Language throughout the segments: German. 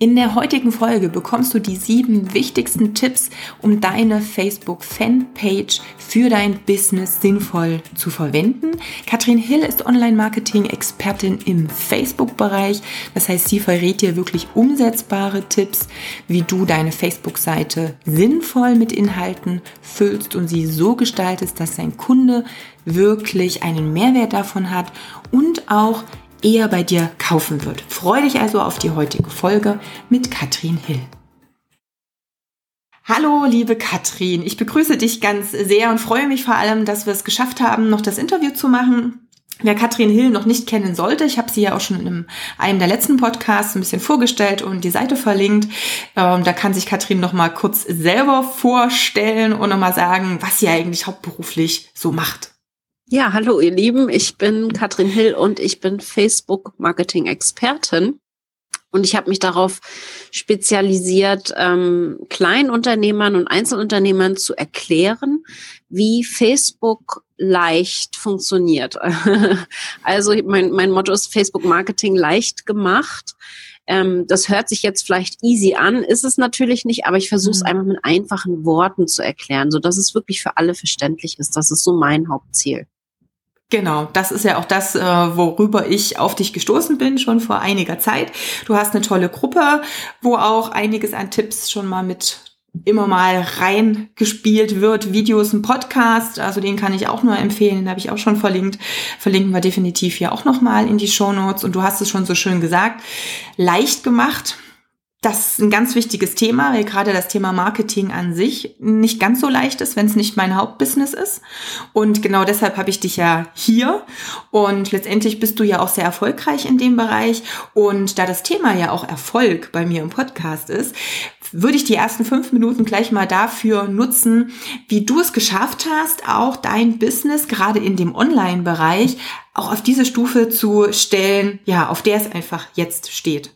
In der heutigen Folge bekommst du die sieben wichtigsten Tipps, um deine Facebook-Fanpage für dein Business sinnvoll zu verwenden. Katrin Hill ist Online-Marketing-Expertin im Facebook-Bereich. Das heißt, sie verrät dir wirklich umsetzbare Tipps, wie du deine Facebook-Seite sinnvoll mit Inhalten füllst und sie so gestaltest, dass dein Kunde wirklich einen Mehrwert davon hat und auch eher bei dir kaufen wird. Freue dich also auf die heutige Folge mit Katrin Hill. Hallo, liebe Katrin. Ich begrüße dich ganz sehr und freue mich vor allem, dass wir es geschafft haben, noch das Interview zu machen. Wer Katrin Hill noch nicht kennen sollte, ich habe sie ja auch schon in einem der letzten Podcasts ein bisschen vorgestellt und die Seite verlinkt. Ähm, da kann sich Katrin noch mal kurz selber vorstellen und noch mal sagen, was sie eigentlich hauptberuflich so macht. Ja, hallo ihr Lieben, ich bin Katrin Hill und ich bin Facebook-Marketing-Expertin. Und ich habe mich darauf spezialisiert, ähm, Kleinunternehmern und Einzelunternehmern zu erklären, wie Facebook leicht funktioniert. also mein, mein Motto ist Facebook Marketing leicht gemacht. Ähm, das hört sich jetzt vielleicht easy an, ist es natürlich nicht, aber ich versuche es mhm. einfach mit einfachen Worten zu erklären, so dass es wirklich für alle verständlich ist. Das ist so mein Hauptziel. Genau, das ist ja auch das, äh, worüber ich auf dich gestoßen bin, schon vor einiger Zeit. Du hast eine tolle Gruppe, wo auch einiges an Tipps schon mal mit immer mal reingespielt wird. Videos, ein Podcast, also den kann ich auch nur empfehlen, den habe ich auch schon verlinkt. Verlinken wir definitiv hier auch nochmal in die Show Notes. Und du hast es schon so schön gesagt, leicht gemacht das ist ein ganz wichtiges Thema, weil gerade das Thema Marketing an sich nicht ganz so leicht ist, wenn es nicht mein Hauptbusiness ist. Und genau deshalb habe ich dich ja hier. Und letztendlich bist du ja auch sehr erfolgreich in dem Bereich. Und da das Thema ja auch Erfolg bei mir im Podcast ist, würde ich die ersten fünf Minuten gleich mal dafür nutzen, wie du es geschafft hast, auch dein Business gerade in dem Online-Bereich auch auf diese Stufe zu stellen, ja, auf der es einfach jetzt steht.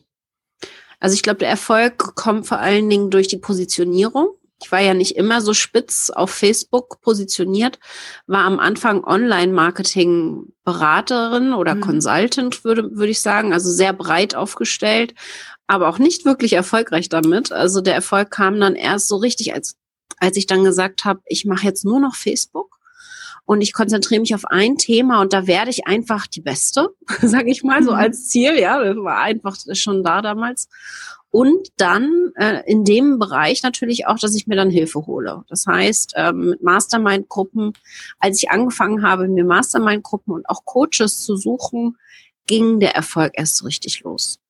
Also ich glaube, der Erfolg kommt vor allen Dingen durch die Positionierung. Ich war ja nicht immer so spitz auf Facebook positioniert, war am Anfang Online-Marketing-Beraterin oder mhm. Consultant, würde, würde ich sagen, also sehr breit aufgestellt, aber auch nicht wirklich erfolgreich damit. Also der Erfolg kam dann erst so richtig, als, als ich dann gesagt habe, ich mache jetzt nur noch Facebook und ich konzentriere mich auf ein Thema und da werde ich einfach die Beste, sage ich mal, so mhm. als Ziel. Ja, das war einfach schon da damals. Und dann äh, in dem Bereich natürlich auch, dass ich mir dann Hilfe hole. Das heißt, ähm, mit Mastermind-Gruppen, als ich angefangen habe, mir Mastermind-Gruppen und auch Coaches zu suchen, ging der Erfolg erst richtig los.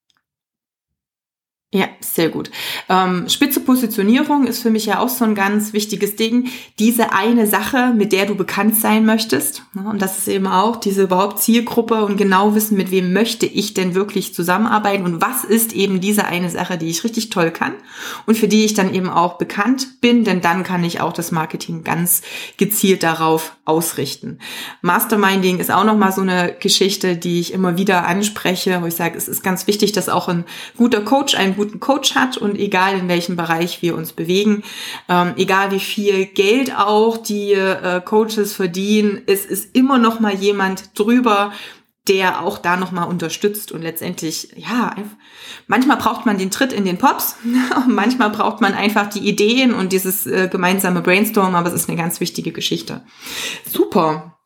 Ja, sehr gut. Ähm, spitze Positionierung ist für mich ja auch so ein ganz wichtiges Ding. Diese eine Sache, mit der du bekannt sein möchtest. Ne, und das ist eben auch diese überhaupt Zielgruppe und genau wissen, mit wem möchte ich denn wirklich zusammenarbeiten und was ist eben diese eine Sache, die ich richtig toll kann und für die ich dann eben auch bekannt bin, denn dann kann ich auch das Marketing ganz gezielt darauf ausrichten. Masterminding ist auch nochmal so eine Geschichte, die ich immer wieder anspreche, wo ich sage, es ist ganz wichtig, dass auch ein guter Coach, ein guten Coach hat und egal in welchem Bereich wir uns bewegen, ähm, egal wie viel Geld auch die äh, Coaches verdienen, es ist immer noch mal jemand drüber, der auch da noch mal unterstützt und letztendlich ja manchmal braucht man den Tritt in den Pops manchmal braucht man einfach die Ideen und dieses äh, gemeinsame Brainstorm aber es ist eine ganz wichtige Geschichte. Super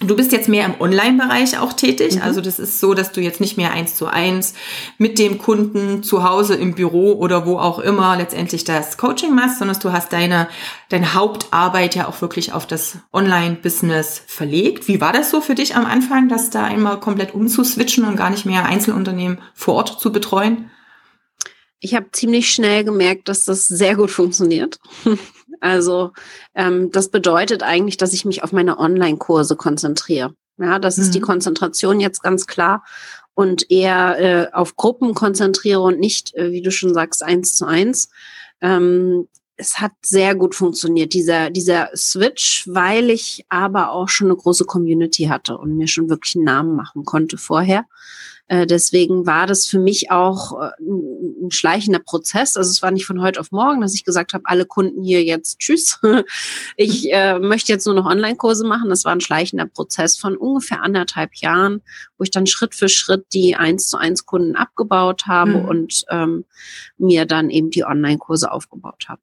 Du bist jetzt mehr im Online-Bereich auch tätig. Mhm. Also das ist so, dass du jetzt nicht mehr eins zu eins mit dem Kunden zu Hause im Büro oder wo auch immer letztendlich das Coaching machst, sondern du hast deine, deine Hauptarbeit ja auch wirklich auf das Online-Business verlegt. Wie war das so für dich am Anfang, das da einmal komplett umzuswitchen und gar nicht mehr Einzelunternehmen vor Ort zu betreuen? Ich habe ziemlich schnell gemerkt, dass das sehr gut funktioniert. Also ähm, das bedeutet eigentlich, dass ich mich auf meine Online-Kurse konzentriere. Ja, das mhm. ist die mhm. Konzentration jetzt ganz klar und eher äh, auf Gruppen konzentriere und nicht, äh, wie du schon sagst, eins zu eins. Ähm, es hat sehr gut funktioniert, dieser, dieser Switch, weil ich aber auch schon eine große Community hatte und mir schon wirklich einen Namen machen konnte vorher. Äh, deswegen war das für mich auch äh, ein schleichender Prozess. Also es war nicht von heute auf morgen, dass ich gesagt habe, alle Kunden hier jetzt tschüss. Ich äh, möchte jetzt nur noch Online-Kurse machen. Das war ein schleichender Prozess von ungefähr anderthalb Jahren, wo ich dann Schritt für Schritt die eins zu eins Kunden abgebaut habe mhm. und ähm, mir dann eben die Online-Kurse aufgebaut habe.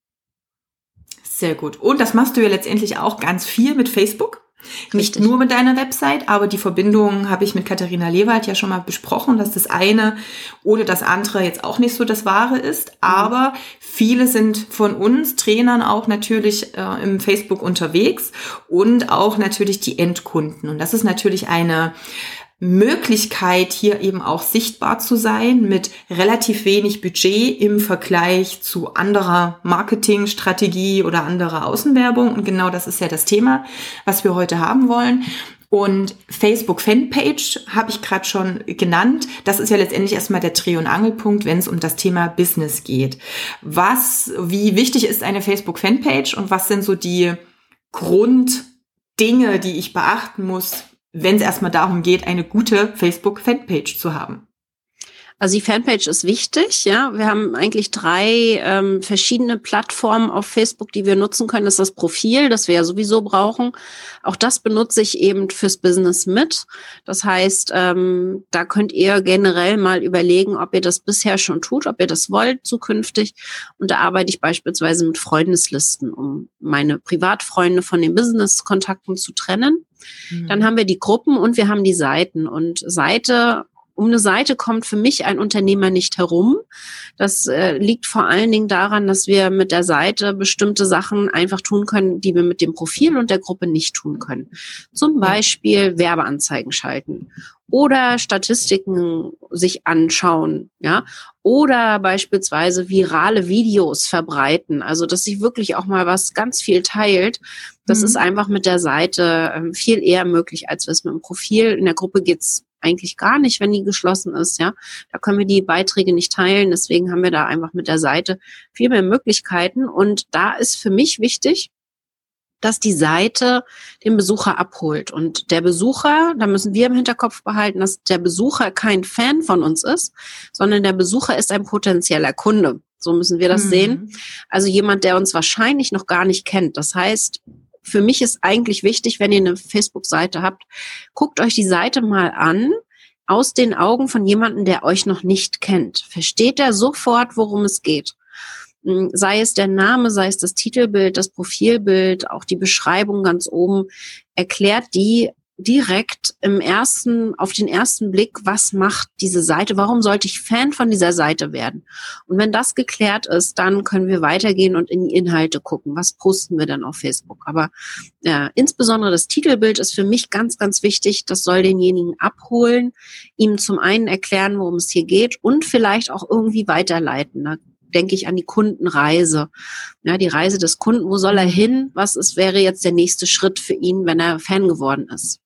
Sehr gut. Und das machst du ja letztendlich auch ganz viel mit Facebook. Nicht nur mit deiner Website, aber die Verbindung habe ich mit Katharina Lewald ja schon mal besprochen, dass das eine oder das andere jetzt auch nicht so das Wahre ist. Mhm. Aber viele sind von uns Trainern auch natürlich äh, im Facebook unterwegs und auch natürlich die Endkunden. Und das ist natürlich eine Möglichkeit, hier eben auch sichtbar zu sein mit relativ wenig Budget im Vergleich zu anderer Marketingstrategie oder anderer Außenwerbung. Und genau das ist ja das Thema, was wir heute haben wollen. Und Facebook Fanpage habe ich gerade schon genannt. Das ist ja letztendlich erstmal der Dreh- und Angelpunkt, wenn es um das Thema Business geht. Was, wie wichtig ist eine Facebook Fanpage und was sind so die Grunddinge, die ich beachten muss, wenn es erstmal darum geht, eine gute Facebook-Fanpage zu haben. Also die Fanpage ist wichtig, ja. Wir haben eigentlich drei ähm, verschiedene Plattformen auf Facebook, die wir nutzen können. Das ist das Profil, das wir ja sowieso brauchen. Auch das benutze ich eben fürs Business mit. Das heißt, ähm, da könnt ihr generell mal überlegen, ob ihr das bisher schon tut, ob ihr das wollt zukünftig. Und da arbeite ich beispielsweise mit Freundeslisten, um meine Privatfreunde von den Business-Kontakten zu trennen. Dann mhm. haben wir die Gruppen und wir haben die Seiten. Und Seite um eine Seite kommt für mich ein Unternehmer nicht herum. Das äh, liegt vor allen Dingen daran, dass wir mit der Seite bestimmte Sachen einfach tun können, die wir mit dem Profil und der Gruppe nicht tun können. Zum Beispiel Werbeanzeigen schalten oder Statistiken sich anschauen, ja, oder beispielsweise virale Videos verbreiten, also dass sich wirklich auch mal was ganz viel teilt. Das mhm. ist einfach mit der Seite ähm, viel eher möglich, als wir es mit dem Profil. In der Gruppe geht's eigentlich gar nicht, wenn die geschlossen ist, ja. Da können wir die Beiträge nicht teilen. Deswegen haben wir da einfach mit der Seite viel mehr Möglichkeiten. Und da ist für mich wichtig, dass die Seite den Besucher abholt. Und der Besucher, da müssen wir im Hinterkopf behalten, dass der Besucher kein Fan von uns ist, sondern der Besucher ist ein potenzieller Kunde. So müssen wir das mhm. sehen. Also jemand, der uns wahrscheinlich noch gar nicht kennt. Das heißt, für mich ist eigentlich wichtig, wenn ihr eine Facebook-Seite habt, guckt euch die Seite mal an aus den Augen von jemandem, der euch noch nicht kennt. Versteht er sofort, worum es geht? Hm, sei es der Name, sei es das Titelbild, das Profilbild, auch die Beschreibung ganz oben, erklärt die direkt im ersten, auf den ersten Blick, was macht diese Seite? Warum sollte ich Fan von dieser Seite werden? Und wenn das geklärt ist, dann können wir weitergehen und in die Inhalte gucken. Was posten wir dann auf Facebook? Aber äh, insbesondere das Titelbild ist für mich ganz, ganz wichtig. Das soll denjenigen abholen, ihm zum einen erklären, worum es hier geht und vielleicht auch irgendwie weiterleiten. Da denke ich an die Kundenreise. Ja, die Reise des Kunden, wo soll er hin? Was ist, wäre jetzt der nächste Schritt für ihn, wenn er Fan geworden ist?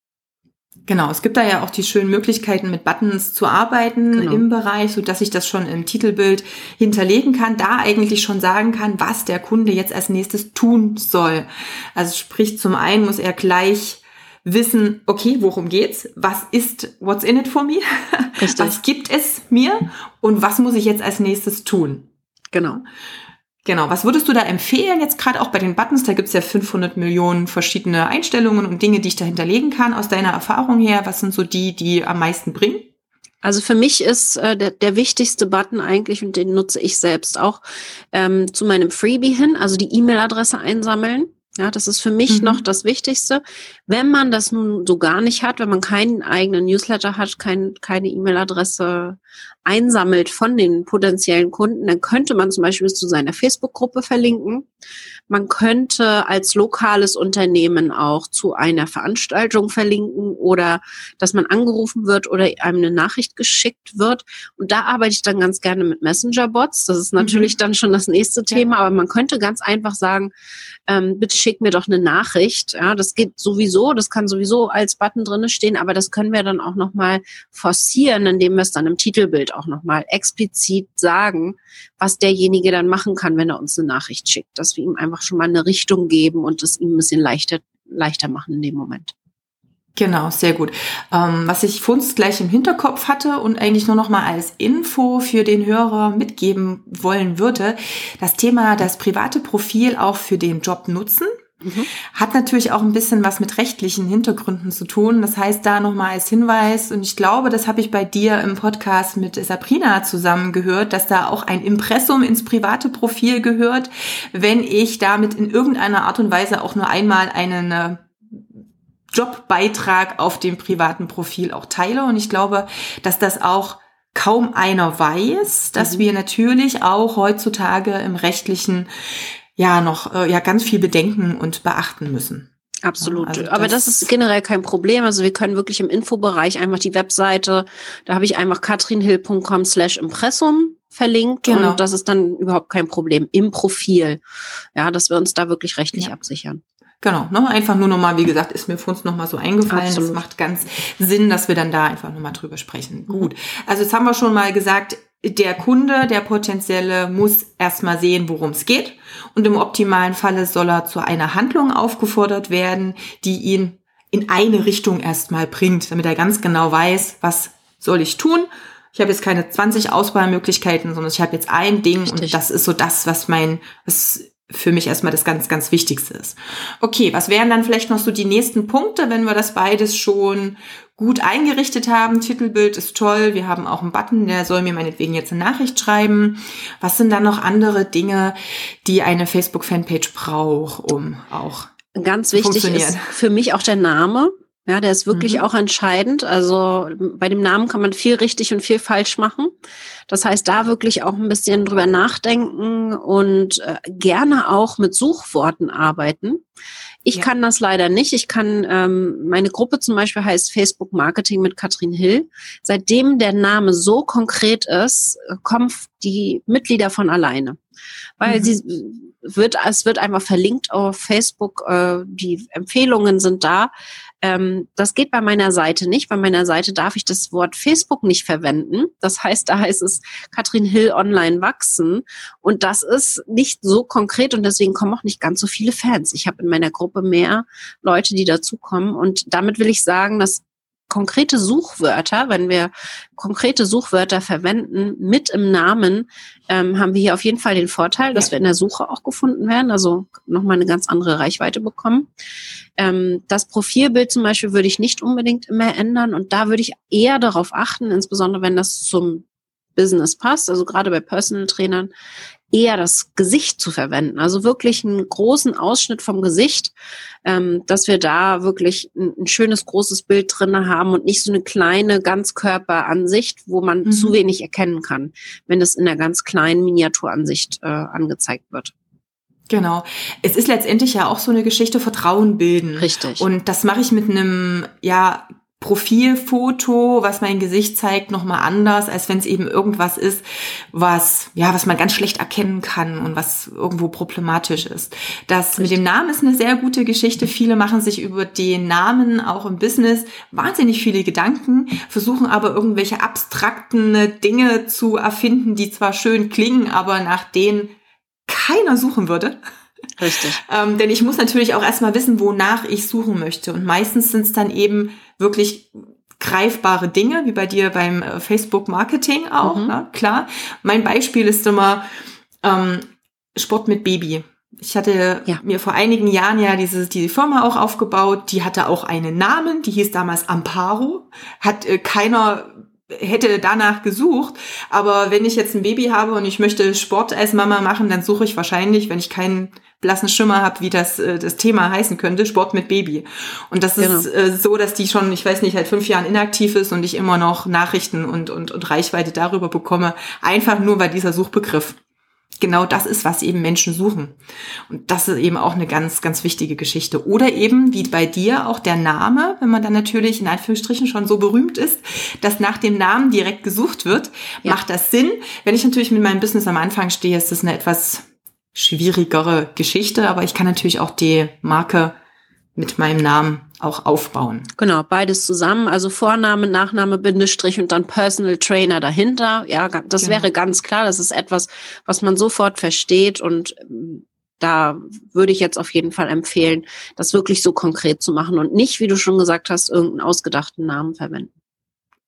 Genau, es gibt da ja auch die schönen Möglichkeiten, mit Buttons zu arbeiten genau. im Bereich, so dass ich das schon im Titelbild hinterlegen kann, da eigentlich schon sagen kann, was der Kunde jetzt als nächstes tun soll. Also sprich, zum einen muss er gleich wissen, okay, worum geht's? Was ist what's in it for me? Richtig. Was gibt es mir? Und was muss ich jetzt als nächstes tun? Genau. Genau, was würdest du da empfehlen, jetzt gerade auch bei den Buttons? Da gibt's ja 500 Millionen verschiedene Einstellungen und Dinge, die ich da hinterlegen kann. Aus deiner Erfahrung her, was sind so die, die am meisten bringen? Also für mich ist äh, der, der wichtigste Button eigentlich, und den nutze ich selbst auch, ähm, zu meinem Freebie hin, also die E-Mail-Adresse einsammeln. Ja, das ist für mich mhm. noch das Wichtigste. Wenn man das nun so gar nicht hat, wenn man keinen eigenen Newsletter hat, kein, keine E-Mail-Adresse einsammelt von den potenziellen Kunden, dann könnte man zum Beispiel zu seiner Facebook-Gruppe verlinken. Man könnte als lokales Unternehmen auch zu einer Veranstaltung verlinken oder dass man angerufen wird oder einem eine Nachricht geschickt wird. Und da arbeite ich dann ganz gerne mit Messenger-Bots. Das ist natürlich mhm. dann schon das nächste Thema, aber man könnte ganz einfach sagen, ähm, bitte schick mir doch eine Nachricht. Ja, das geht sowieso, das kann sowieso als Button drinne stehen, aber das können wir dann auch nochmal forcieren, indem wir es dann im Titelbild auch nochmal explizit sagen, was derjenige dann machen kann, wenn er uns eine Nachricht schickt, dass wir ihm einfach schon mal eine Richtung geben und es ihm ein bisschen leichter, leichter machen in dem Moment. Genau, sehr gut. Ähm, was ich vorhin gleich im Hinterkopf hatte und eigentlich nur noch mal als Info für den Hörer mitgeben wollen würde, das Thema das private Profil auch für den Job nutzen. Mhm. Hat natürlich auch ein bisschen was mit rechtlichen Hintergründen zu tun. Das heißt, da nochmal als Hinweis, und ich glaube, das habe ich bei dir im Podcast mit Sabrina zusammen gehört, dass da auch ein Impressum ins private Profil gehört, wenn ich damit in irgendeiner Art und Weise auch nur einmal einen äh, Jobbeitrag auf dem privaten Profil auch teile. Und ich glaube, dass das auch kaum einer weiß, dass mhm. wir natürlich auch heutzutage im rechtlichen ja noch äh, ja ganz viel bedenken und beachten müssen. Absolut. Also das Aber das ist generell kein Problem. Also wir können wirklich im Infobereich einfach die Webseite, da habe ich einfach katrinhill.com slash Impressum verlinkt genau. und das ist dann überhaupt kein Problem im Profil. Ja, dass wir uns da wirklich rechtlich ja. absichern. Genau, ne? einfach nur nochmal, wie gesagt, ist mir für uns nochmal so eingefallen. Absolut. Das macht ganz Sinn, dass wir dann da einfach nochmal drüber sprechen. Mhm. Gut. Also jetzt haben wir schon mal gesagt, der Kunde, der potenzielle, muss erstmal sehen, worum es geht. Und im optimalen Falle soll er zu einer Handlung aufgefordert werden, die ihn in eine Richtung erstmal bringt, damit er ganz genau weiß, was soll ich tun. Ich habe jetzt keine 20 Auswahlmöglichkeiten, sondern ich habe jetzt ein Ding Richtig. und das ist so das, was mein, was für mich erstmal das ganz, ganz Wichtigste ist. Okay, was wären dann vielleicht noch so die nächsten Punkte, wenn wir das beides schon gut eingerichtet haben? Titelbild ist toll, wir haben auch einen Button, der soll mir meinetwegen jetzt eine Nachricht schreiben. Was sind dann noch andere Dinge, die eine Facebook-Fanpage braucht, um auch Ganz wichtig ist für mich auch der Name. Ja, der ist wirklich mhm. auch entscheidend. Also bei dem Namen kann man viel richtig und viel falsch machen. Das heißt, da wirklich auch ein bisschen drüber nachdenken und äh, gerne auch mit Suchworten arbeiten. Ich ja. kann das leider nicht. Ich kann, ähm, meine Gruppe zum Beispiel heißt Facebook Marketing mit Katrin Hill. Seitdem der Name so konkret ist, kommen die Mitglieder von alleine. Weil mhm. sie wird, es wird einfach verlinkt auf Facebook, äh, die Empfehlungen sind da. Ähm, das geht bei meiner Seite nicht. Bei meiner Seite darf ich das Wort Facebook nicht verwenden. Das heißt, da heißt es Katrin Hill online wachsen. Und das ist nicht so konkret und deswegen kommen auch nicht ganz so viele Fans. Ich habe in meiner Gruppe mehr Leute, die dazukommen. Und damit will ich sagen, dass konkrete Suchwörter, wenn wir konkrete Suchwörter verwenden mit im Namen, ähm, haben wir hier auf jeden Fall den Vorteil, dass wir in der Suche auch gefunden werden, also nochmal eine ganz andere Reichweite bekommen. Ähm, das Profilbild zum Beispiel würde ich nicht unbedingt immer ändern und da würde ich eher darauf achten, insbesondere wenn das zum Business passt, also gerade bei Personal Trainern, eher das Gesicht zu verwenden. Also wirklich einen großen Ausschnitt vom Gesicht, ähm, dass wir da wirklich ein, ein, schönes großes Bild drin haben und nicht so eine kleine Ganzkörperansicht, wo man mhm. zu wenig erkennen kann, wenn es in der ganz kleinen Miniaturansicht äh, angezeigt wird. Genau. Es ist letztendlich ja auch so eine Geschichte Vertrauen bilden. Richtig. Und das mache ich mit einem, ja, Profilfoto, was mein Gesicht zeigt, nochmal anders, als wenn es eben irgendwas ist, was, ja, was man ganz schlecht erkennen kann und was irgendwo problematisch ist. Das Richtig. mit dem Namen ist eine sehr gute Geschichte. Viele machen sich über den Namen auch im Business wahnsinnig viele Gedanken, versuchen aber irgendwelche abstrakten Dinge zu erfinden, die zwar schön klingen, aber nach denen keiner suchen würde. Richtig. ähm, denn ich muss natürlich auch erstmal wissen, wonach ich suchen möchte. Und meistens sind es dann eben wirklich greifbare Dinge, wie bei dir beim äh, Facebook-Marketing auch, mhm. ne? klar. Mein Beispiel ist immer ähm, Sport mit Baby. Ich hatte ja. mir vor einigen Jahren ja diese, diese Firma auch aufgebaut, die hatte auch einen Namen, die hieß damals Amparo, hat äh, keiner hätte danach gesucht, aber wenn ich jetzt ein Baby habe und ich möchte Sport als Mama machen, dann suche ich wahrscheinlich, wenn ich keinen blassen Schimmer habe, wie das äh, das Thema heißen könnte, Sport mit Baby. Und das genau. ist äh, so, dass die schon, ich weiß nicht, seit fünf Jahren inaktiv ist und ich immer noch Nachrichten und, und, und Reichweite darüber bekomme, einfach nur weil dieser Suchbegriff genau das ist, was eben Menschen suchen. Und das ist eben auch eine ganz, ganz wichtige Geschichte. Oder eben, wie bei dir, auch der Name, wenn man dann natürlich in Anführungsstrichen schon so berühmt ist, dass nach dem Namen direkt gesucht wird, ja. macht das Sinn. Wenn ich natürlich mit meinem Business am Anfang stehe, ist das eine etwas schwierigere Geschichte, aber ich kann natürlich auch die Marke mit meinem Namen auch aufbauen. Genau, beides zusammen, also Vorname, Nachname, Bindestrich und dann Personal Trainer dahinter. Ja, das genau. wäre ganz klar. Das ist etwas, was man sofort versteht und da würde ich jetzt auf jeden Fall empfehlen, das wirklich so konkret zu machen und nicht, wie du schon gesagt hast, irgendeinen ausgedachten Namen verwenden.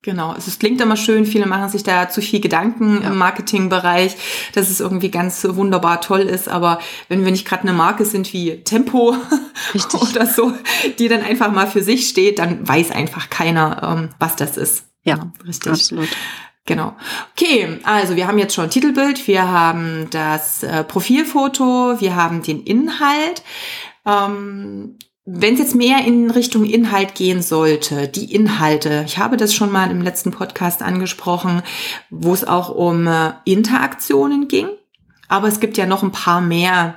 Genau, es klingt immer schön, viele machen sich da zu viel Gedanken ja. im Marketingbereich, dass es irgendwie ganz wunderbar toll ist, aber wenn wir nicht gerade eine Marke sind wie Tempo oder so, die dann einfach mal für sich steht, dann weiß einfach keiner, ähm, was das ist. Ja, ja richtig. Absolut. Genau. Okay, also wir haben jetzt schon Titelbild, wir haben das äh, Profilfoto, wir haben den Inhalt. Ähm, wenn es jetzt mehr in Richtung Inhalt gehen sollte, die Inhalte, ich habe das schon mal im letzten Podcast angesprochen, wo es auch um äh, Interaktionen ging, aber es gibt ja noch ein paar mehr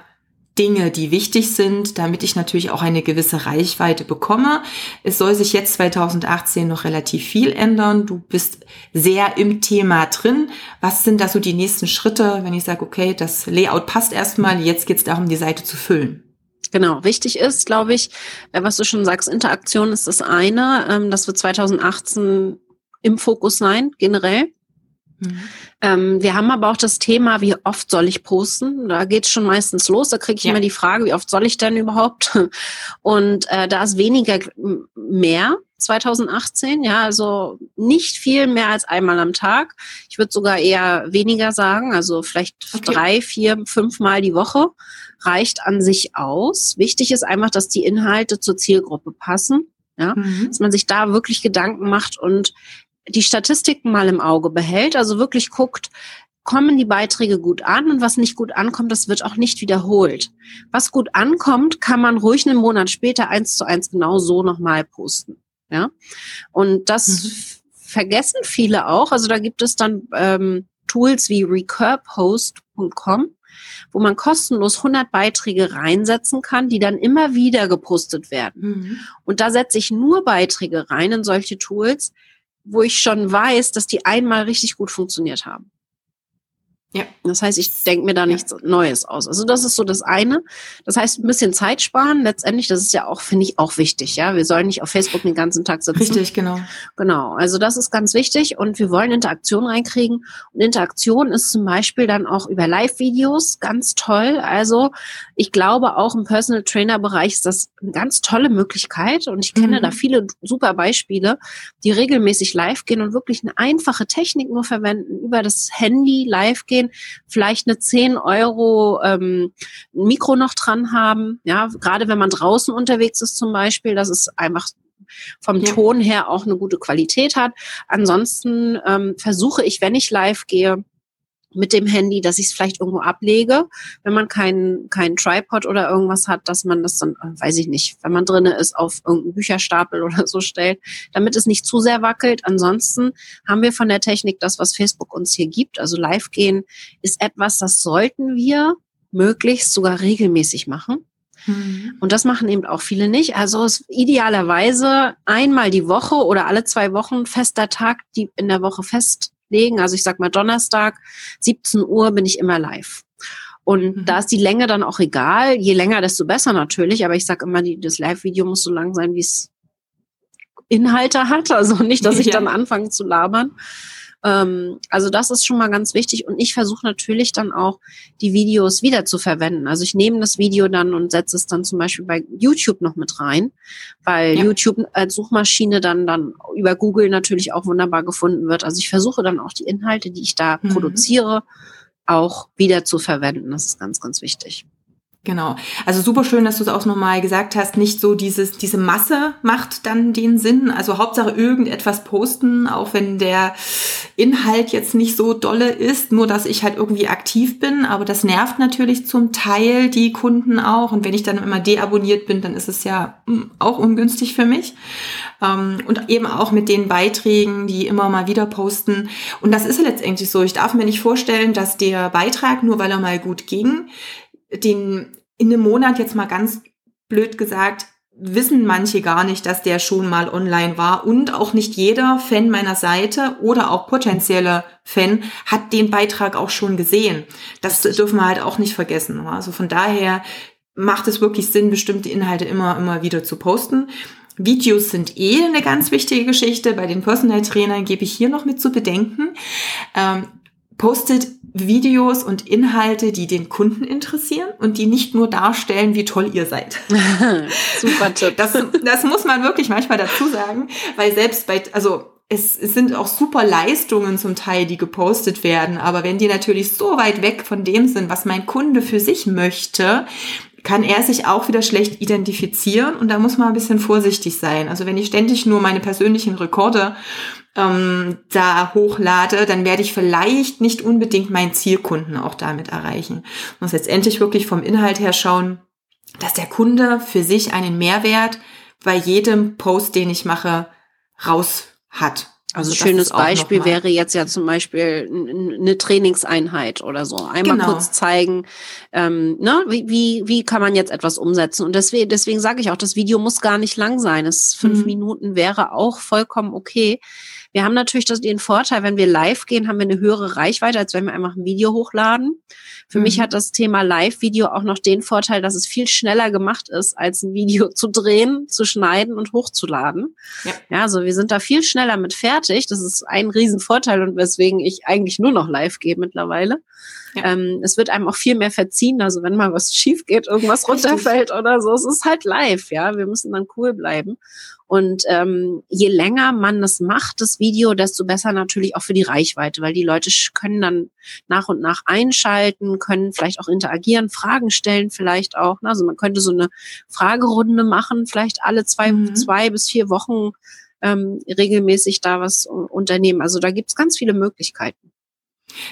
Dinge, die wichtig sind, damit ich natürlich auch eine gewisse Reichweite bekomme. Es soll sich jetzt 2018 noch relativ viel ändern. Du bist sehr im Thema drin. Was sind da so die nächsten Schritte, wenn ich sage, okay, das Layout passt erstmal, jetzt geht es darum, die Seite zu füllen? Genau, wichtig ist, glaube ich, äh, was du schon sagst, Interaktion ist das eine. Ähm, das wird 2018 im Fokus sein, generell. Mhm. Ähm, wir haben aber auch das Thema, wie oft soll ich posten? Da geht es schon meistens los. Da kriege ich ja. immer die Frage, wie oft soll ich denn überhaupt? Und äh, da ist weniger mehr 2018, ja, also nicht viel mehr als einmal am Tag. Ich würde sogar eher weniger sagen, also vielleicht okay. drei, vier, fünf Mal die Woche reicht an sich aus. Wichtig ist einfach, dass die Inhalte zur Zielgruppe passen. Ja, mhm. dass man sich da wirklich Gedanken macht und die Statistiken mal im Auge behält, also wirklich guckt, kommen die Beiträge gut an und was nicht gut ankommt, das wird auch nicht wiederholt. Was gut ankommt, kann man ruhig einen Monat später eins zu eins genau so nochmal posten. Ja, und das mhm. vergessen viele auch. Also da gibt es dann ähm, Tools wie recurpost.com, wo man kostenlos 100 Beiträge reinsetzen kann, die dann immer wieder gepostet werden. Mhm. Und da setze ich nur Beiträge rein in solche Tools, wo ich schon weiß, dass die einmal richtig gut funktioniert haben. Ja. Das heißt, ich denke mir da nichts ja. Neues aus. Also das ist so das eine. Das heißt, ein bisschen Zeit sparen. Letztendlich, das ist ja auch, finde ich, auch wichtig. Ja, wir sollen nicht auf Facebook den ganzen Tag sitzen. Richtig, genau. Genau. Also das ist ganz wichtig und wir wollen Interaktion reinkriegen. Und Interaktion ist zum Beispiel dann auch über Live-Videos ganz toll. Also ich glaube, auch im Personal Trainer Bereich ist das eine ganz tolle Möglichkeit. Und ich kenne mhm. da viele super Beispiele, die regelmäßig live gehen und wirklich eine einfache Technik nur verwenden, über das Handy live gehen, vielleicht eine 10 Euro ähm, Mikro noch dran haben. Ja, gerade wenn man draußen unterwegs ist zum Beispiel, das ist einfach vom ja. Ton her auch eine gute Qualität hat. Ansonsten ähm, versuche ich, wenn ich live gehe, mit dem Handy, dass ich es vielleicht irgendwo ablege, wenn man keinen keinen Tripod oder irgendwas hat, dass man das dann, äh, weiß ich nicht, wenn man drinne ist, auf irgendeinen Bücherstapel oder so stellt, damit es nicht zu sehr wackelt. Ansonsten haben wir von der Technik das, was Facebook uns hier gibt. Also live gehen ist etwas, das sollten wir möglichst sogar regelmäßig machen. Mhm. Und das machen eben auch viele nicht. Also es idealerweise einmal die Woche oder alle zwei Wochen fester Tag, die in der Woche fest legen. Also ich sag mal Donnerstag, 17 Uhr bin ich immer live. Und mhm. da ist die Länge dann auch egal. Je länger, desto besser natürlich. Aber ich sag immer, die, das Live-Video muss so lang sein, wie es Inhalte hat. Also nicht, dass ich ja. dann anfange zu labern. Ähm, also das ist schon mal ganz wichtig. Und ich versuche natürlich dann auch, die Videos wieder zu verwenden. Also ich nehme das Video dann und setze es dann zum Beispiel bei YouTube noch mit rein, weil ja. YouTube als Suchmaschine dann, dann über Google natürlich auch wunderbar gefunden wird. Also ich versuche dann auch die Inhalte, die ich da mhm. produziere, auch wieder zu verwenden. Das ist ganz, ganz wichtig. Genau. Also super schön, dass du es auch nochmal gesagt hast. Nicht so dieses, diese Masse macht dann den Sinn. Also Hauptsache irgendetwas posten, auch wenn der Inhalt jetzt nicht so dolle ist, nur dass ich halt irgendwie aktiv bin. Aber das nervt natürlich zum Teil die Kunden auch. Und wenn ich dann immer deabonniert bin, dann ist es ja hm, auch ungünstig für mich. Ähm, und eben auch mit den Beiträgen, die immer mal wieder posten. Und das ist ja letztendlich so. Ich darf mir nicht vorstellen, dass der Beitrag, nur weil er mal gut ging, den in einem Monat jetzt mal ganz blöd gesagt, wissen manche gar nicht, dass der schon mal online war und auch nicht jeder Fan meiner Seite oder auch potenzielle Fan hat den Beitrag auch schon gesehen. Das dürfen wir halt auch nicht vergessen. Also von daher macht es wirklich Sinn, bestimmte Inhalte immer, immer wieder zu posten. Videos sind eh eine ganz wichtige Geschichte. Bei den Personal Trainern gebe ich hier noch mit zu bedenken. Ähm, postet Videos und Inhalte, die den Kunden interessieren und die nicht nur darstellen, wie toll ihr seid. Super Tipp. Das, das muss man wirklich manchmal dazu sagen, weil selbst bei, also es, es sind auch super Leistungen zum Teil, die gepostet werden, aber wenn die natürlich so weit weg von dem sind, was mein Kunde für sich möchte, kann er sich auch wieder schlecht identifizieren und da muss man ein bisschen vorsichtig sein. Also wenn ich ständig nur meine persönlichen Rekorde ähm, da hochlade, dann werde ich vielleicht nicht unbedingt meinen Zielkunden auch damit erreichen. Ich muss letztendlich wirklich vom Inhalt her schauen, dass der Kunde für sich einen Mehrwert bei jedem Post, den ich mache, raus hat. Also, also schönes Beispiel wäre jetzt ja zum Beispiel eine Trainingseinheit oder so. Einmal genau. kurz zeigen, ähm, ne, wie, wie, wie kann man jetzt etwas umsetzen. Und deswegen, deswegen sage ich auch, das Video muss gar nicht lang sein. Es fünf mhm. Minuten wäre auch vollkommen okay. Wir haben natürlich das, den Vorteil, wenn wir live gehen, haben wir eine höhere Reichweite, als wenn wir einfach ein Video hochladen. Für mhm. mich hat das Thema Live-Video auch noch den Vorteil, dass es viel schneller gemacht ist, als ein Video zu drehen, zu schneiden und hochzuladen. Ja, ja also wir sind da viel schneller mit fertig. Das ist ein Riesenvorteil und weswegen ich eigentlich nur noch live gehe mittlerweile. Ja. Ähm, es wird einem auch viel mehr verziehen. Also wenn mal was schief geht, irgendwas runterfällt oder so, es ist halt live, ja. Wir müssen dann cool bleiben. Und ähm, je länger man das macht, das Video, desto besser natürlich auch für die Reichweite, weil die Leute können dann nach und nach einschalten, können vielleicht auch interagieren, Fragen stellen vielleicht auch. Ne? Also man könnte so eine Fragerunde machen, vielleicht alle zwei, mhm. zwei bis vier Wochen ähm, regelmäßig da was unternehmen. Also da gibt's ganz viele Möglichkeiten.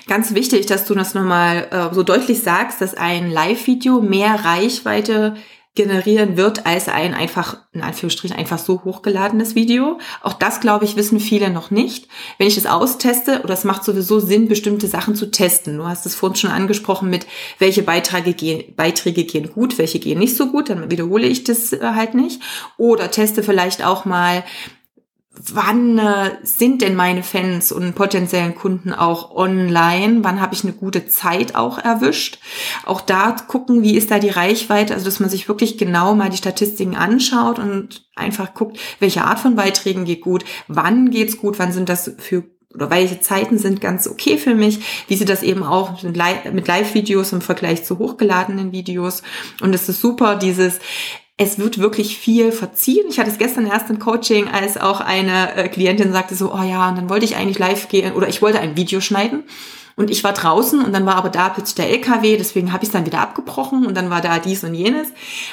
Ganz wichtig, dass du das nochmal äh, so deutlich sagst, dass ein Live-Video mehr Reichweite generieren wird als ein einfach, in Anführungsstrichen, einfach so hochgeladenes Video. Auch das, glaube ich, wissen viele noch nicht. Wenn ich es austeste, oder es macht sowieso Sinn, bestimmte Sachen zu testen. Du hast es vorhin schon angesprochen mit, welche Beiträge gehen, Beiträge gehen gut, welche gehen nicht so gut, dann wiederhole ich das äh, halt nicht. Oder teste vielleicht auch mal, wann äh, sind denn meine Fans und potenziellen Kunden auch online? Wann habe ich eine gute Zeit auch erwischt? Auch da gucken, wie ist da die Reichweite? Also, dass man sich wirklich genau mal die Statistiken anschaut und einfach guckt, welche Art von Beiträgen geht gut, wann geht's gut, wann sind das für oder welche Zeiten sind ganz okay für mich, wie sieht das eben auch mit Live-Videos im Vergleich zu hochgeladenen Videos. Und es ist super, dieses, es wird wirklich viel verziehen. Ich hatte es gestern erst im Coaching, als auch eine äh, Klientin sagte so, oh ja, und dann wollte ich eigentlich live gehen oder ich wollte ein Video schneiden. Und ich war draußen und dann war aber da plötzlich der LKW, deswegen habe ich es dann wieder abgebrochen und dann war da dies und jenes.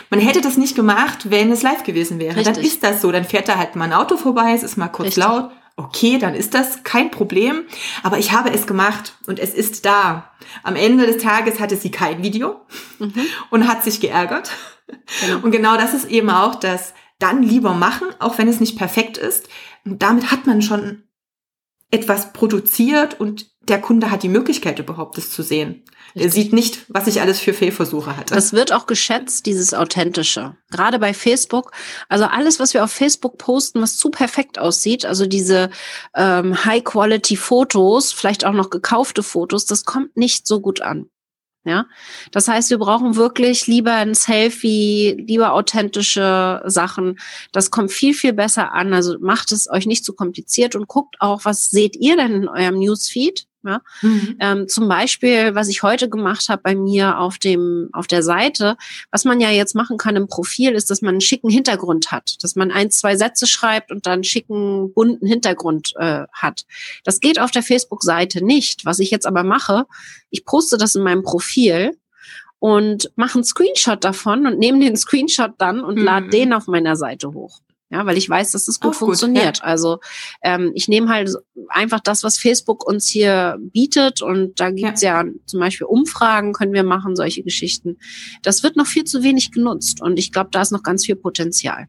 Man hätte das nicht gemacht, wenn es live gewesen wäre. Richtig. Dann ist das so. Dann fährt da halt mal ein Auto vorbei, es ist mal kurz Richtig. laut. Okay, dann ist das kein Problem. Aber ich habe es gemacht und es ist da. Am Ende des Tages hatte sie kein Video mhm. und hat sich geärgert. Genau. Und genau das ist eben auch das dann lieber machen, auch wenn es nicht perfekt ist. Und damit hat man schon etwas produziert und der Kunde hat die Möglichkeit überhaupt, es zu sehen. Richtig. Er sieht nicht, was ich alles für Fehlversuche hatte. Das wird auch geschätzt, dieses Authentische. Gerade bei Facebook. Also alles, was wir auf Facebook posten, was zu perfekt aussieht, also diese ähm, High-Quality-Fotos, vielleicht auch noch gekaufte Fotos, das kommt nicht so gut an. Ja, das heißt, wir brauchen wirklich lieber ein Selfie, lieber authentische Sachen. Das kommt viel, viel besser an. Also macht es euch nicht zu kompliziert und guckt auch, was seht ihr denn in eurem Newsfeed? Ja? Mhm. Ähm, zum Beispiel, was ich heute gemacht habe bei mir auf dem auf der Seite, was man ja jetzt machen kann im Profil, ist, dass man einen schicken Hintergrund hat, dass man ein, zwei Sätze schreibt und dann einen schicken bunten Hintergrund äh, hat. Das geht auf der Facebook-Seite nicht. Was ich jetzt aber mache, ich poste das in meinem Profil und mache einen Screenshot davon und nehme den Screenshot dann und mhm. lade den auf meiner Seite hoch. Ja, weil ich weiß, dass das gut Auch funktioniert. Gut, ja. Also ähm, ich nehme halt einfach das, was Facebook uns hier bietet und da gibt's ja. ja zum Beispiel Umfragen, können wir machen, solche Geschichten. Das wird noch viel zu wenig genutzt und ich glaube, da ist noch ganz viel Potenzial.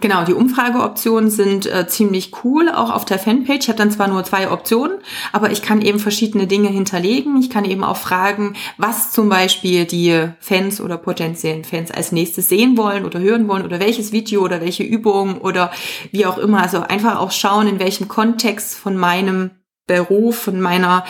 Genau, die Umfrageoptionen sind äh, ziemlich cool, auch auf der Fanpage. Ich habe dann zwar nur zwei Optionen, aber ich kann eben verschiedene Dinge hinterlegen. Ich kann eben auch fragen, was zum Beispiel die Fans oder potenziellen Fans als nächstes sehen wollen oder hören wollen oder welches Video oder welche Übung oder wie auch immer. Also einfach auch schauen, in welchem Kontext von meinem Beruf, von meiner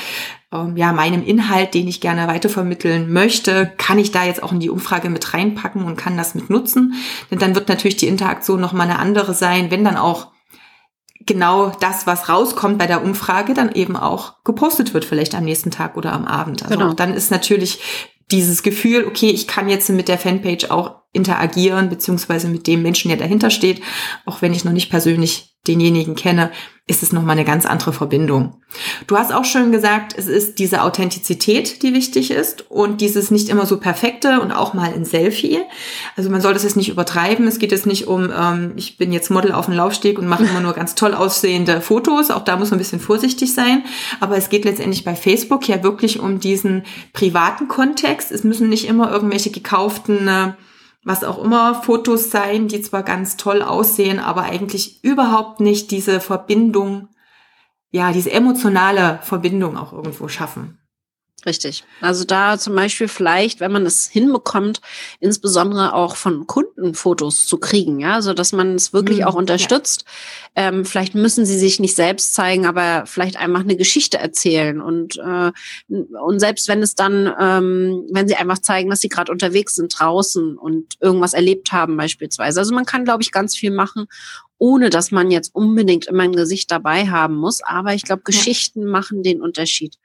ähm, ja, meinem Inhalt, den ich gerne weitervermitteln möchte, kann ich da jetzt auch in die Umfrage mit reinpacken und kann das mit nutzen. Denn dann wird natürlich die Interaktion nochmal eine andere sein, wenn dann auch genau das, was rauskommt bei der Umfrage, dann eben auch gepostet wird, vielleicht am nächsten Tag oder am Abend. Also genau. dann ist natürlich dieses Gefühl, okay, ich kann jetzt mit der Fanpage auch interagieren, beziehungsweise mit dem Menschen, der dahinter steht, auch wenn ich noch nicht persönlich denjenigen kenne, ist es nochmal eine ganz andere Verbindung. Du hast auch schon gesagt, es ist diese Authentizität, die wichtig ist und dieses nicht immer so perfekte und auch mal ein Selfie. Also man soll das jetzt nicht übertreiben. Es geht jetzt nicht um, ähm, ich bin jetzt Model auf dem Laufsteg und mache immer nur ganz toll aussehende Fotos. Auch da muss man ein bisschen vorsichtig sein. Aber es geht letztendlich bei Facebook ja wirklich um diesen privaten Kontext. Es müssen nicht immer irgendwelche gekauften äh, was auch immer, Fotos sein, die zwar ganz toll aussehen, aber eigentlich überhaupt nicht diese Verbindung, ja, diese emotionale Verbindung auch irgendwo schaffen. Richtig. Also da zum Beispiel vielleicht, wenn man es hinbekommt, insbesondere auch von Kunden Fotos zu kriegen, ja, so dass man es wirklich mhm, auch unterstützt. Ja. Ähm, vielleicht müssen sie sich nicht selbst zeigen, aber vielleicht einfach eine Geschichte erzählen und äh, und selbst wenn es dann, ähm, wenn sie einfach zeigen, dass sie gerade unterwegs sind draußen und irgendwas erlebt haben beispielsweise. Also man kann, glaube ich, ganz viel machen ohne dass man jetzt unbedingt immer ein Gesicht dabei haben muss. Aber ich glaube, Geschichten ja. machen den Unterschied.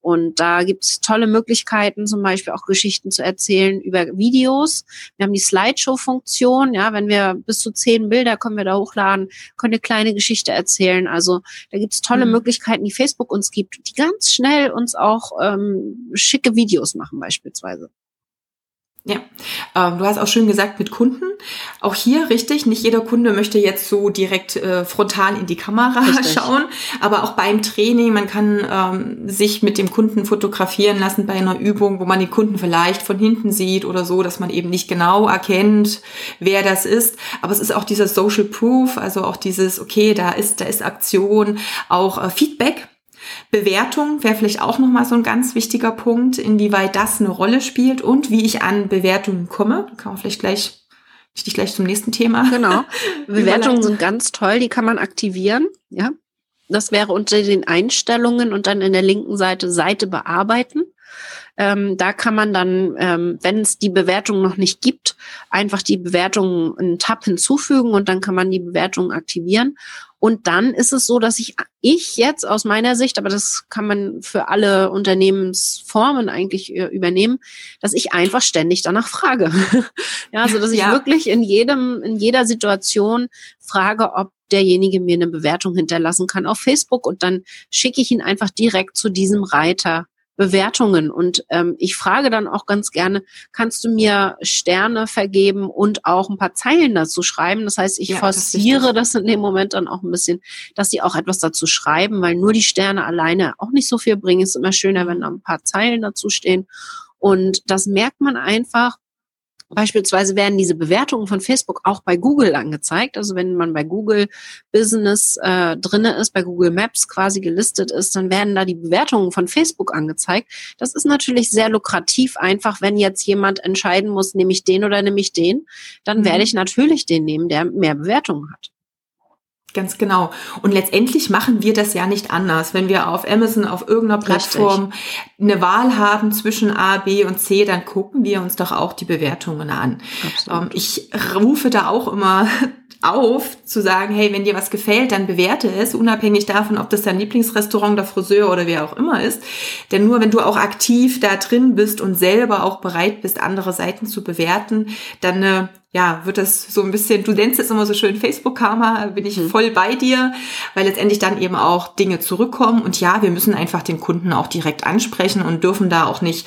Und da gibt es tolle Möglichkeiten, zum Beispiel auch Geschichten zu erzählen über Videos. Wir haben die Slideshow-Funktion, ja, wenn wir bis zu zehn Bilder können wir da hochladen, können eine kleine Geschichte erzählen. Also da gibt es tolle mhm. Möglichkeiten, die Facebook uns gibt, die ganz schnell uns auch ähm, schicke Videos machen beispielsweise. Ja, ähm, du hast auch schön gesagt mit Kunden. Auch hier richtig, nicht jeder Kunde möchte jetzt so direkt äh, frontal in die Kamera richtig. schauen, aber auch beim Training, man kann ähm, sich mit dem Kunden fotografieren lassen bei einer Übung, wo man den Kunden vielleicht von hinten sieht oder so, dass man eben nicht genau erkennt, wer das ist. Aber es ist auch dieser Social Proof, also auch dieses, okay, da ist, da ist Aktion, auch äh, Feedback Bewertung wäre vielleicht auch nochmal so ein ganz wichtiger Punkt, inwieweit das eine Rolle spielt und wie ich an Bewertungen komme. Da kann man vielleicht gleich, ich dich gleich zum nächsten Thema. Genau. Bewertungen sind ganz toll, die kann man aktivieren, ja. Das wäre unter den Einstellungen und dann in der linken Seite Seite bearbeiten. Ähm, da kann man dann, ähm, wenn es die Bewertung noch nicht gibt, einfach die Bewertung einen Tab hinzufügen und dann kann man die Bewertung aktivieren. Und dann ist es so, dass ich, ich jetzt aus meiner Sicht, aber das kann man für alle Unternehmensformen eigentlich äh, übernehmen, dass ich einfach ständig danach frage. ja, also dass ich ja. wirklich in jedem, in jeder Situation frage, ob derjenige mir eine Bewertung hinterlassen kann auf Facebook und dann schicke ich ihn einfach direkt zu diesem Reiter Bewertungen. Und ähm, ich frage dann auch ganz gerne, kannst du mir Sterne vergeben und auch ein paar Zeilen dazu schreiben? Das heißt, ich ja, forciere das, das in dem Moment dann auch ein bisschen, dass sie auch etwas dazu schreiben, weil nur die Sterne alleine auch nicht so viel bringen. Es ist immer schöner, wenn da ein paar Zeilen dazu stehen. Und das merkt man einfach, Beispielsweise werden diese Bewertungen von Facebook auch bei Google angezeigt. Also wenn man bei Google Business äh, drinne ist, bei Google Maps quasi gelistet ist, dann werden da die Bewertungen von Facebook angezeigt. Das ist natürlich sehr lukrativ, einfach wenn jetzt jemand entscheiden muss, nehme ich den oder nehme ich den, dann mhm. werde ich natürlich den nehmen, der mehr Bewertungen hat. Ganz genau. Und letztendlich machen wir das ja nicht anders. Wenn wir auf Amazon, auf irgendeiner Plattform Richtig. eine Wahl haben zwischen A, B und C, dann gucken wir uns doch auch die Bewertungen an. Absolut. Ähm, ich rufe da auch immer auf, zu sagen, hey, wenn dir was gefällt, dann bewerte es, unabhängig davon, ob das dein Lieblingsrestaurant, der Friseur oder wer auch immer ist. Denn nur wenn du auch aktiv da drin bist und selber auch bereit bist, andere Seiten zu bewerten, dann äh, ja, wird das so ein bisschen, du nennst es immer so schön Facebook-Karma, bin ich mhm. voll bei dir, weil letztendlich dann eben auch Dinge zurückkommen. Und ja, wir müssen einfach den Kunden auch direkt ansprechen und dürfen da auch nicht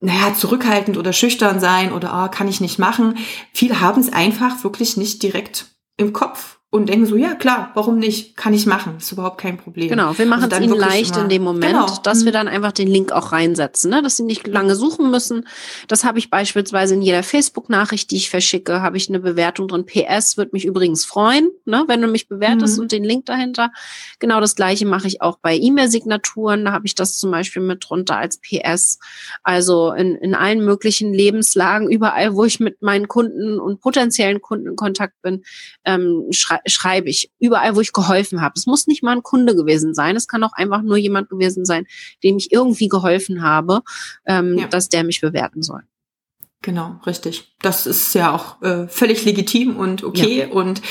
naja, zurückhaltend oder schüchtern sein oder oh, kann ich nicht machen. Viele haben es einfach wirklich nicht direkt im Kopf und denken so, ja klar, warum nicht? Kann ich machen, ist überhaupt kein Problem. Genau, wir machen es ihnen leicht in dem Moment, genau. dass wir mhm. dann einfach den Link auch reinsetzen, ne? dass sie nicht lange suchen müssen. Das habe ich beispielsweise in jeder Facebook-Nachricht, die ich verschicke, habe ich eine Bewertung drin. PS würde mich übrigens freuen, ne? wenn du mich bewertest mhm. und den Link dahinter. Genau das gleiche mache ich auch bei E-Mail-Signaturen. Da habe ich das zum Beispiel mit drunter als PS. Also in, in allen möglichen Lebenslagen, überall, wo ich mit meinen Kunden und potenziellen Kunden in Kontakt bin, ähm, schreibe ich überall, wo ich geholfen habe. Es muss nicht mal ein Kunde gewesen sein. Es kann auch einfach nur jemand gewesen sein, dem ich irgendwie geholfen habe, ähm, ja. dass der mich bewerten soll. Genau, richtig. Das ist ja auch äh, völlig legitim und okay. Ja. Und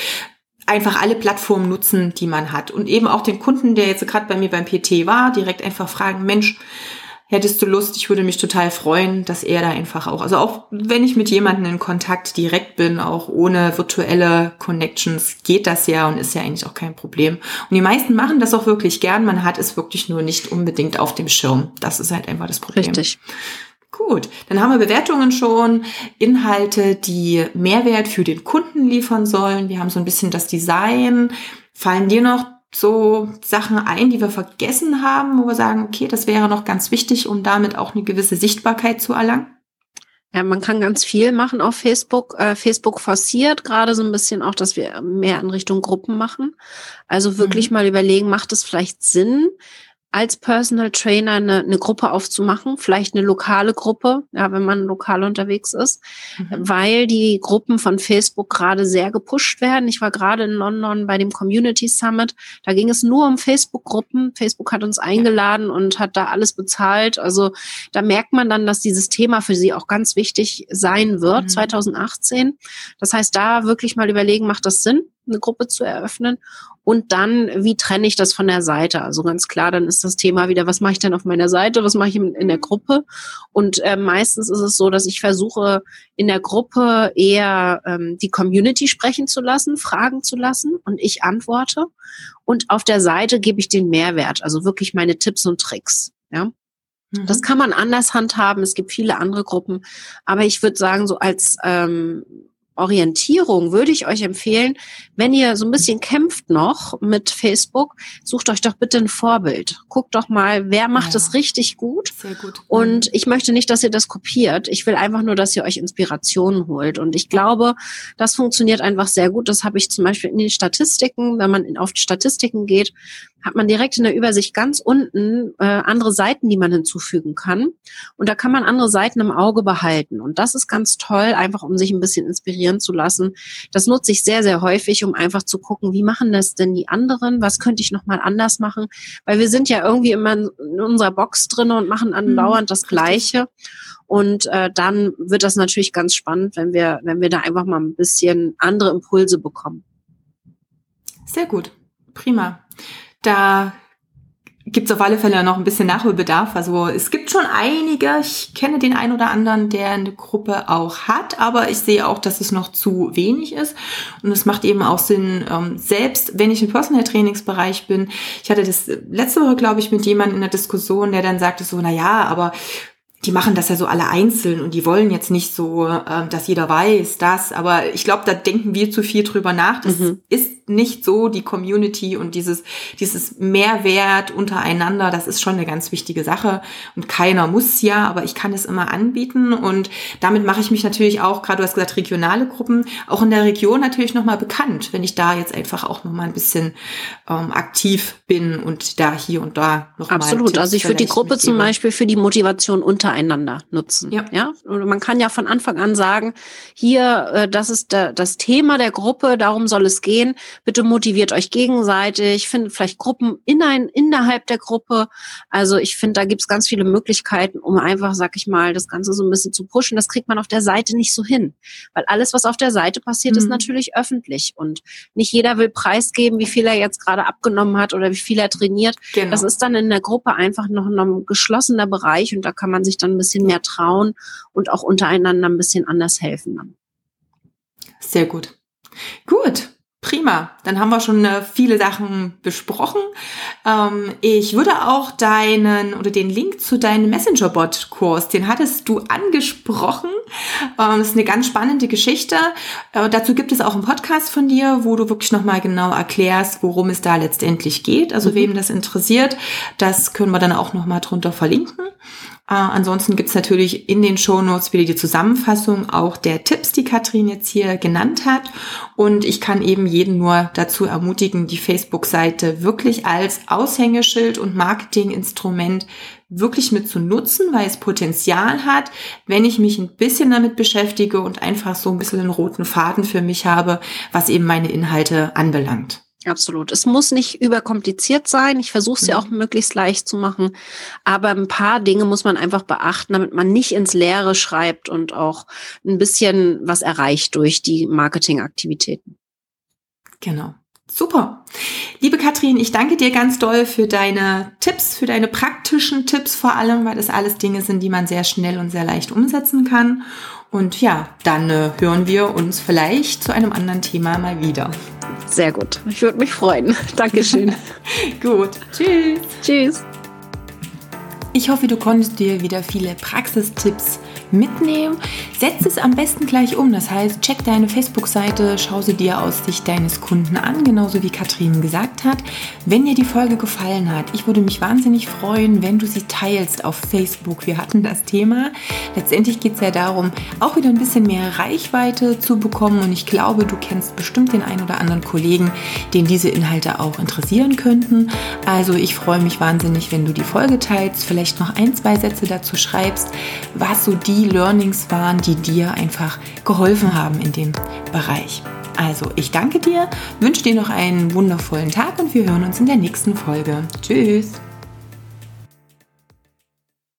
einfach alle Plattformen nutzen, die man hat. Und eben auch den Kunden, der jetzt gerade bei mir beim PT war, direkt einfach fragen, Mensch, hättest du Lust, ich würde mich total freuen, dass er da einfach auch, also auch wenn ich mit jemandem in Kontakt direkt bin, auch ohne virtuelle Connections, geht das ja und ist ja eigentlich auch kein Problem. Und die meisten machen das auch wirklich gern, man hat es wirklich nur nicht unbedingt auf dem Schirm. Das ist halt einfach das Problem. Richtig. Gut, dann haben wir Bewertungen schon, Inhalte, die Mehrwert für den Kunden liefern sollen. Wir haben so ein bisschen das Design. Fallen dir noch so Sachen ein, die wir vergessen haben, wo wir sagen, okay, das wäre noch ganz wichtig, um damit auch eine gewisse Sichtbarkeit zu erlangen? Ja, man kann ganz viel machen auf Facebook. Äh, Facebook forciert gerade so ein bisschen auch, dass wir mehr in Richtung Gruppen machen. Also wirklich mhm. mal überlegen, macht es vielleicht Sinn, als Personal Trainer eine, eine Gruppe aufzumachen, vielleicht eine lokale Gruppe, ja, wenn man lokal unterwegs ist, mhm. weil die Gruppen von Facebook gerade sehr gepusht werden. Ich war gerade in London bei dem Community Summit, da ging es nur um Facebook-Gruppen. Facebook hat uns eingeladen und hat da alles bezahlt. Also da merkt man dann, dass dieses Thema für sie auch ganz wichtig sein wird, mhm. 2018. Das heißt, da wirklich mal überlegen, macht das Sinn? Eine Gruppe zu eröffnen. Und dann, wie trenne ich das von der Seite? Also ganz klar, dann ist das Thema wieder, was mache ich denn auf meiner Seite, was mache ich in, der Gruppe? Und äh, meistens ist es so, dass ich versuche, in der Gruppe eher ähm, die Community sprechen zu lassen, fragen zu lassen und ich antworte. Und auf der Seite gebe ich den Mehrwert, also wirklich meine Tipps und Tricks. Ja. Das mhm. kann man anders handhaben. Es gibt viele andere Gruppen. Aber ich würde sagen, so als ähm, Orientierung würde ich euch empfehlen, wenn ihr so ein bisschen kämpft noch mit Facebook, sucht euch doch bitte ein Vorbild. Guckt doch mal, wer macht es ja. richtig gut. Sehr gut. Und mhm. ich möchte nicht, dass ihr das kopiert. Ich will einfach nur, dass ihr euch Inspirationen holt. Und ich glaube, das funktioniert einfach sehr gut. Das habe ich zum Beispiel in den Statistiken, wenn man auf die Statistiken geht, hat man direkt in der Übersicht ganz unten äh, andere Seiten, die man hinzufügen kann. Und da kann man andere Seiten im Auge behalten. Und das ist ganz toll, einfach um sich ein bisschen inspirieren zu lassen. Das nutze ich sehr, sehr häufig, um einfach zu gucken, wie machen das denn die anderen? Was könnte ich nochmal anders machen? Weil wir sind ja irgendwie immer in unserer Box drin und machen andauernd mhm. das Gleiche. Und äh, dann wird das natürlich ganz spannend, wenn wir, wenn wir da einfach mal ein bisschen andere Impulse bekommen. Sehr gut. Prima. Da gibt es auf alle Fälle noch ein bisschen Nachholbedarf. Also es gibt schon einige, ich kenne den einen oder anderen, der eine Gruppe auch hat, aber ich sehe auch, dass es noch zu wenig ist. Und es macht eben auch Sinn, ähm, selbst wenn ich im Personal Trainingsbereich bin, ich hatte das letzte Woche, glaube ich, mit jemandem in der Diskussion, der dann sagte so, na ja, aber die machen das ja so alle einzeln und die wollen jetzt nicht so, äh, dass jeder weiß, das. Aber ich glaube, da denken wir zu viel drüber nach. Das mhm. ist nicht so die Community und dieses, dieses Mehrwert untereinander, das ist schon eine ganz wichtige Sache. Und keiner muss ja, aber ich kann es immer anbieten. Und damit mache ich mich natürlich auch, gerade du hast gesagt, regionale Gruppen, auch in der Region natürlich nochmal bekannt, wenn ich da jetzt einfach auch nochmal ein bisschen ähm, aktiv bin und da hier und da nochmal. Absolut. also ich würde die Gruppe zum Beispiel für die Motivation untereinander nutzen. Ja. ja. Und man kann ja von Anfang an sagen, hier, äh, das ist das Thema der Gruppe, darum soll es gehen Bitte motiviert euch gegenseitig, findet vielleicht Gruppen inein, innerhalb der Gruppe. Also ich finde, da gibt es ganz viele Möglichkeiten, um einfach, sag ich mal, das Ganze so ein bisschen zu pushen. Das kriegt man auf der Seite nicht so hin. Weil alles, was auf der Seite passiert, mhm. ist natürlich öffentlich. Und nicht jeder will preisgeben, wie viel er jetzt gerade abgenommen hat oder wie viel er trainiert. Genau. Das ist dann in der Gruppe einfach noch ein geschlossener Bereich und da kann man sich dann ein bisschen mehr trauen und auch untereinander ein bisschen anders helfen. Dann. Sehr gut. Gut, Prima, dann haben wir schon äh, viele Sachen besprochen. Ähm, ich würde auch deinen oder den Link zu deinem Messenger-Bot-Kurs, den hattest du angesprochen. Ähm, das ist eine ganz spannende Geschichte. Äh, dazu gibt es auch einen Podcast von dir, wo du wirklich nochmal genau erklärst, worum es da letztendlich geht. Also mhm. wem das interessiert, das können wir dann auch nochmal drunter verlinken. Äh, ansonsten gibt's natürlich in den Shownotes wieder die Zusammenfassung auch der Tipps, die Katrin jetzt hier genannt hat. Und ich kann eben jeden nur dazu ermutigen, die Facebook-Seite wirklich als Aushängeschild und Marketinginstrument wirklich mit zu nutzen, weil es Potenzial hat, wenn ich mich ein bisschen damit beschäftige und einfach so ein bisschen einen roten Faden für mich habe, was eben meine Inhalte anbelangt. Absolut. Es muss nicht überkompliziert sein. Ich versuche es ja mhm. auch möglichst leicht zu machen. Aber ein paar Dinge muss man einfach beachten, damit man nicht ins Leere schreibt und auch ein bisschen was erreicht durch die Marketingaktivitäten. Genau. Super. Liebe Katrin, ich danke dir ganz doll für deine Tipps, für deine praktischen Tipps vor allem, weil das alles Dinge sind, die man sehr schnell und sehr leicht umsetzen kann. Und ja, dann äh, hören wir uns vielleicht zu einem anderen Thema mal wieder. Sehr gut. Ich würde mich freuen. Dankeschön. gut. Tschüss. Tschüss. Ich hoffe, du konntest dir wieder viele Praxistipps mitnehmen. Setz es am besten gleich um. Das heißt, check deine Facebook-Seite, schau sie dir aus Sicht deines Kunden an, genauso wie Katrin gesagt hat. Wenn dir die Folge gefallen hat, ich würde mich wahnsinnig freuen, wenn du sie teilst auf Facebook. Wir hatten das Thema. Letztendlich geht es ja darum, auch wieder ein bisschen mehr Reichweite zu bekommen. Und ich glaube, du kennst bestimmt den einen oder anderen Kollegen, den diese Inhalte auch interessieren könnten. Also ich freue mich wahnsinnig, wenn du die Folge teilst, vielleicht noch ein, zwei Sätze dazu schreibst, was so die Learnings waren, die dir einfach geholfen haben in dem Bereich. Also, ich danke dir, wünsche dir noch einen wundervollen Tag und wir hören uns in der nächsten Folge. Tschüss!